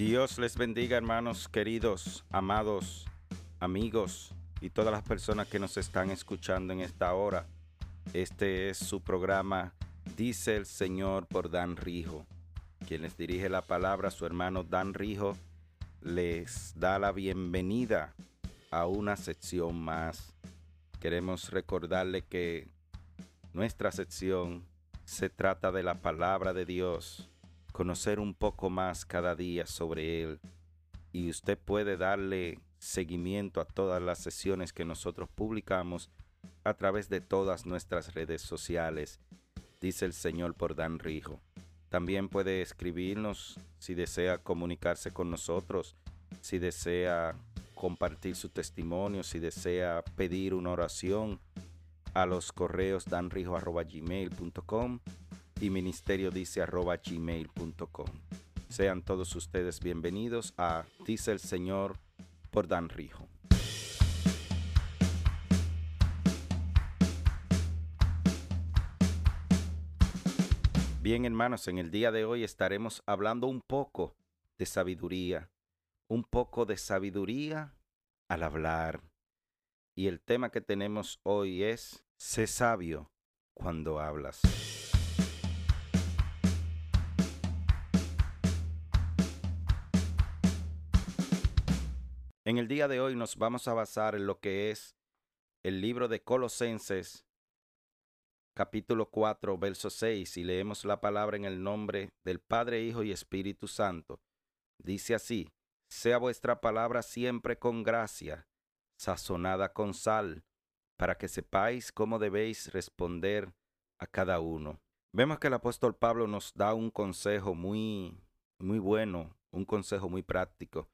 Dios les bendiga hermanos queridos, amados, amigos y todas las personas que nos están escuchando en esta hora. Este es su programa Dice el Señor por Dan Rijo. Quien les dirige la palabra, su hermano Dan Rijo, les da la bienvenida a una sección más. Queremos recordarle que nuestra sección se trata de la palabra de Dios conocer un poco más cada día sobre Él y usted puede darle seguimiento a todas las sesiones que nosotros publicamos a través de todas nuestras redes sociales, dice el Señor por Dan Rijo. También puede escribirnos si desea comunicarse con nosotros, si desea compartir su testimonio, si desea pedir una oración a los correos danrijo.gmail.com y ministerio dice arroba gmail.com. Sean todos ustedes bienvenidos a Dice el Señor por Dan Rijo. Bien hermanos, en el día de hoy estaremos hablando un poco de sabiduría, un poco de sabiduría al hablar. Y el tema que tenemos hoy es, sé sabio cuando hablas. En el día de hoy nos vamos a basar en lo que es el libro de Colosenses, capítulo 4, verso 6, y leemos la palabra en el nombre del Padre, Hijo y Espíritu Santo. Dice así, sea vuestra palabra siempre con gracia, sazonada con sal, para que sepáis cómo debéis responder a cada uno. Vemos que el apóstol Pablo nos da un consejo muy, muy bueno, un consejo muy práctico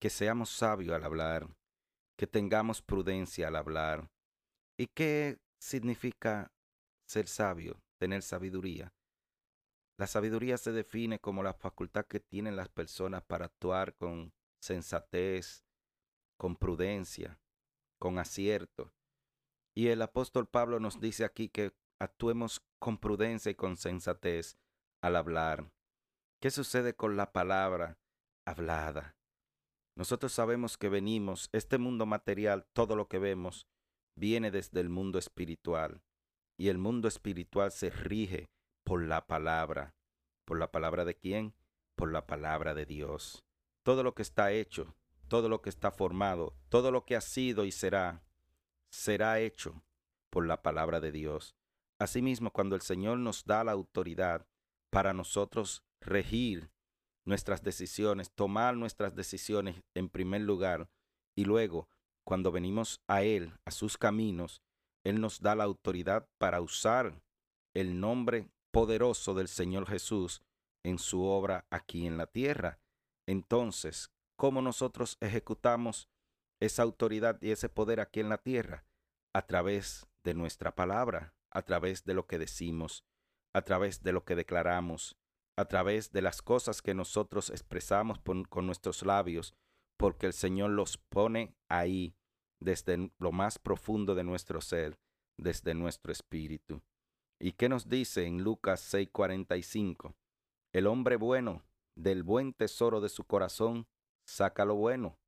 que seamos sabios al hablar, que tengamos prudencia al hablar. ¿Y qué significa ser sabio, tener sabiduría? La sabiduría se define como la facultad que tienen las personas para actuar con sensatez, con prudencia, con acierto. Y el apóstol Pablo nos dice aquí que actuemos con prudencia y con sensatez al hablar. ¿Qué sucede con la palabra hablada? Nosotros sabemos que venimos, este mundo material, todo lo que vemos, viene desde el mundo espiritual. Y el mundo espiritual se rige por la palabra. ¿Por la palabra de quién? Por la palabra de Dios. Todo lo que está hecho, todo lo que está formado, todo lo que ha sido y será, será hecho por la palabra de Dios. Asimismo, cuando el Señor nos da la autoridad para nosotros regir nuestras decisiones, tomar nuestras decisiones en primer lugar y luego, cuando venimos a Él, a sus caminos, Él nos da la autoridad para usar el nombre poderoso del Señor Jesús en su obra aquí en la tierra. Entonces, ¿cómo nosotros ejecutamos esa autoridad y ese poder aquí en la tierra? A través de nuestra palabra, a través de lo que decimos, a través de lo que declaramos, a través de las cosas que nosotros expresamos con nuestros labios, porque el Señor los pone ahí desde lo más profundo de nuestro ser, desde nuestro espíritu. ¿Y qué nos dice en Lucas 6:45? El hombre bueno del buen tesoro de su corazón saca lo bueno,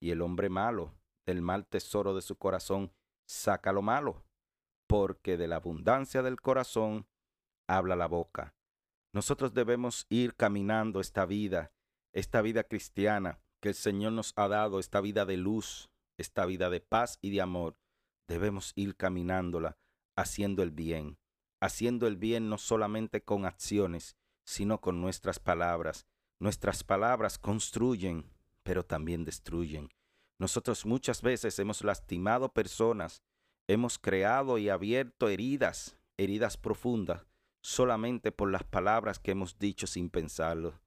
y el hombre malo del mal tesoro de su corazón saca lo malo, porque de la abundancia del corazón habla la boca. Nosotros debemos ir caminando esta vida, esta vida cristiana que el Señor nos ha dado, esta vida de luz, esta vida de paz y de amor. Debemos ir caminándola, haciendo el bien, haciendo el bien no solamente con acciones, sino con nuestras palabras. Nuestras palabras construyen, pero también destruyen. Nosotros muchas veces hemos lastimado personas, hemos creado y abierto heridas, heridas profundas, solamente por las palabras que hemos dicho sin pensarlo.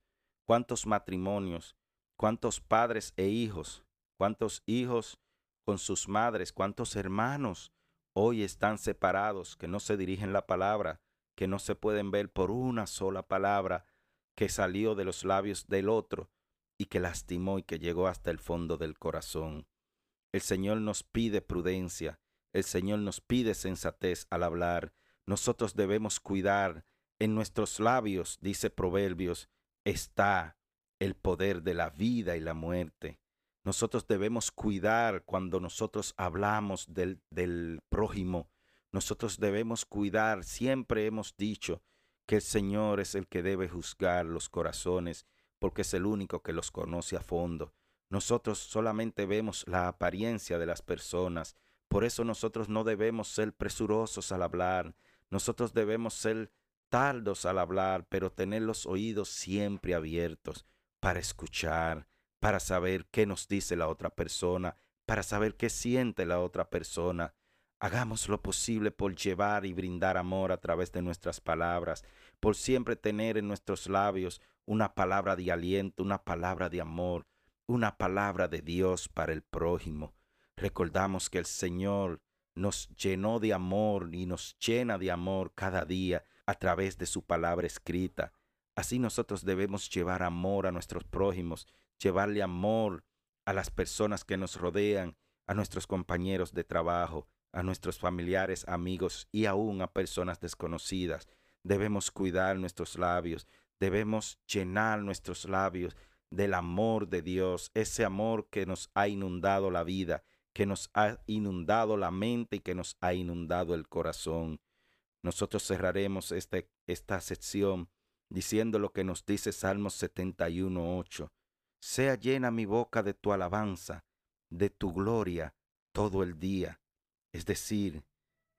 ¿Cuántos matrimonios, cuántos padres e hijos, cuántos hijos con sus madres, cuántos hermanos hoy están separados, que no se dirigen la palabra, que no se pueden ver por una sola palabra que salió de los labios del otro y que lastimó y que llegó hasta el fondo del corazón. El Señor nos pide prudencia, el Señor nos pide sensatez al hablar, nosotros debemos cuidar en nuestros labios, dice Proverbios, está el poder de la vida y la muerte. Nosotros debemos cuidar cuando nosotros hablamos del, del prójimo. Nosotros debemos cuidar, siempre hemos dicho que el Señor es el que debe juzgar los corazones, porque es el único que los conoce a fondo. Nosotros solamente vemos la apariencia de las personas, por eso nosotros no debemos ser presurosos al hablar, nosotros debemos ser tardos al hablar, pero tener los oídos siempre abiertos para escuchar, para saber qué nos dice la otra persona, para saber qué siente la otra persona. Hagamos lo posible por llevar y brindar amor a través de nuestras palabras, por siempre tener en nuestros labios una palabra de aliento, una palabra de amor, una palabra de Dios para el prójimo. Recordamos que el Señor nos llenó de amor y nos llena de amor cada día a través de su palabra escrita. Así nosotros debemos llevar amor a nuestros prójimos, llevarle amor a las personas que nos rodean, a nuestros compañeros de trabajo, a nuestros familiares, amigos y aún a personas desconocidas. Debemos cuidar nuestros labios, debemos llenar nuestros labios del amor de Dios, ese amor que nos ha inundado la vida, que nos ha inundado la mente y que nos ha inundado el corazón. Nosotros cerraremos este, esta sección diciendo lo que nos dice Salmos 71.8. Sea llena mi boca de tu alabanza, de tu gloria, todo el día. Es decir,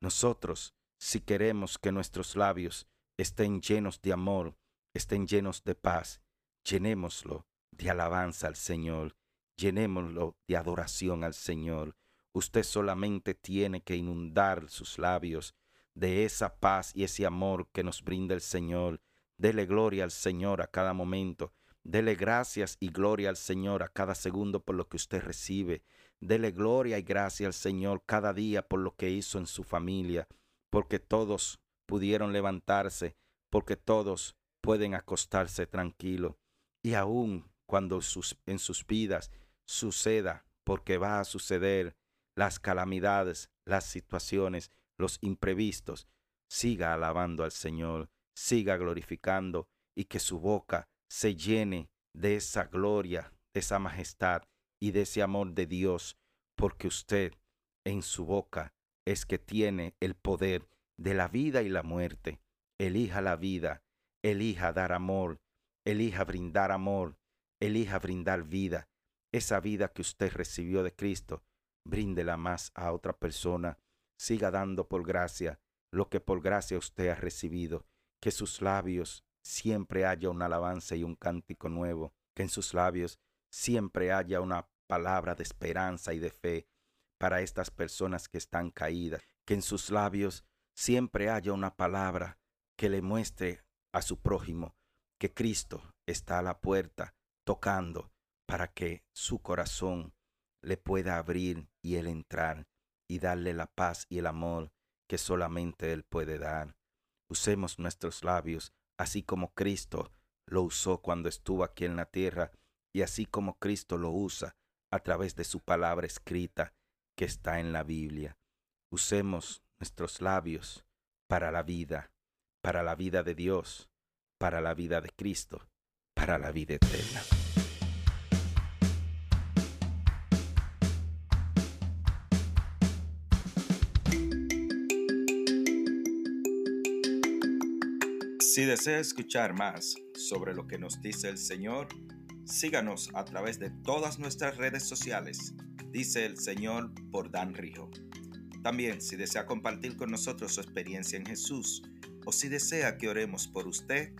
nosotros, si queremos que nuestros labios estén llenos de amor, estén llenos de paz, llenémoslo de alabanza al Señor, llenémoslo de adoración al Señor. Usted solamente tiene que inundar sus labios de esa paz y ese amor que nos brinda el Señor. Dele gloria al Señor a cada momento. Dele gracias y gloria al Señor a cada segundo por lo que usted recibe. Dele gloria y gracia al Señor cada día por lo que hizo en su familia, porque todos pudieron levantarse, porque todos pueden acostarse tranquilo. Y aún cuando en sus vidas suceda, porque va a suceder, las calamidades, las situaciones, los imprevistos, siga alabando al Señor, siga glorificando y que su boca se llene de esa gloria, de esa majestad y de ese amor de Dios, porque usted en su boca es que tiene el poder de la vida y la muerte. Elija la vida, elija dar amor, elija brindar amor, elija brindar vida. Esa vida que usted recibió de Cristo, bríndela más a otra persona. Siga dando por gracia lo que por gracia usted ha recibido. Que sus labios siempre haya una alabanza y un cántico nuevo. Que en sus labios siempre haya una palabra de esperanza y de fe para estas personas que están caídas. Que en sus labios siempre haya una palabra que le muestre a su prójimo que Cristo está a la puerta tocando para que su corazón le pueda abrir y él entrar y darle la paz y el amor que solamente Él puede dar. Usemos nuestros labios así como Cristo lo usó cuando estuvo aquí en la tierra y así como Cristo lo usa a través de su palabra escrita que está en la Biblia. Usemos nuestros labios para la vida, para la vida de Dios, para la vida de Cristo, para la vida eterna. Si desea escuchar más sobre lo que nos dice el Señor, síganos a través de todas nuestras redes sociales, dice el Señor por Dan Rijo. También, si desea compartir con nosotros su experiencia en Jesús o si desea que oremos por usted,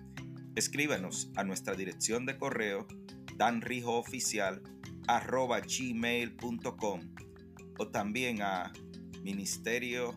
escríbanos a nuestra dirección de correo danrijooficial.gmail.com o también a ministerio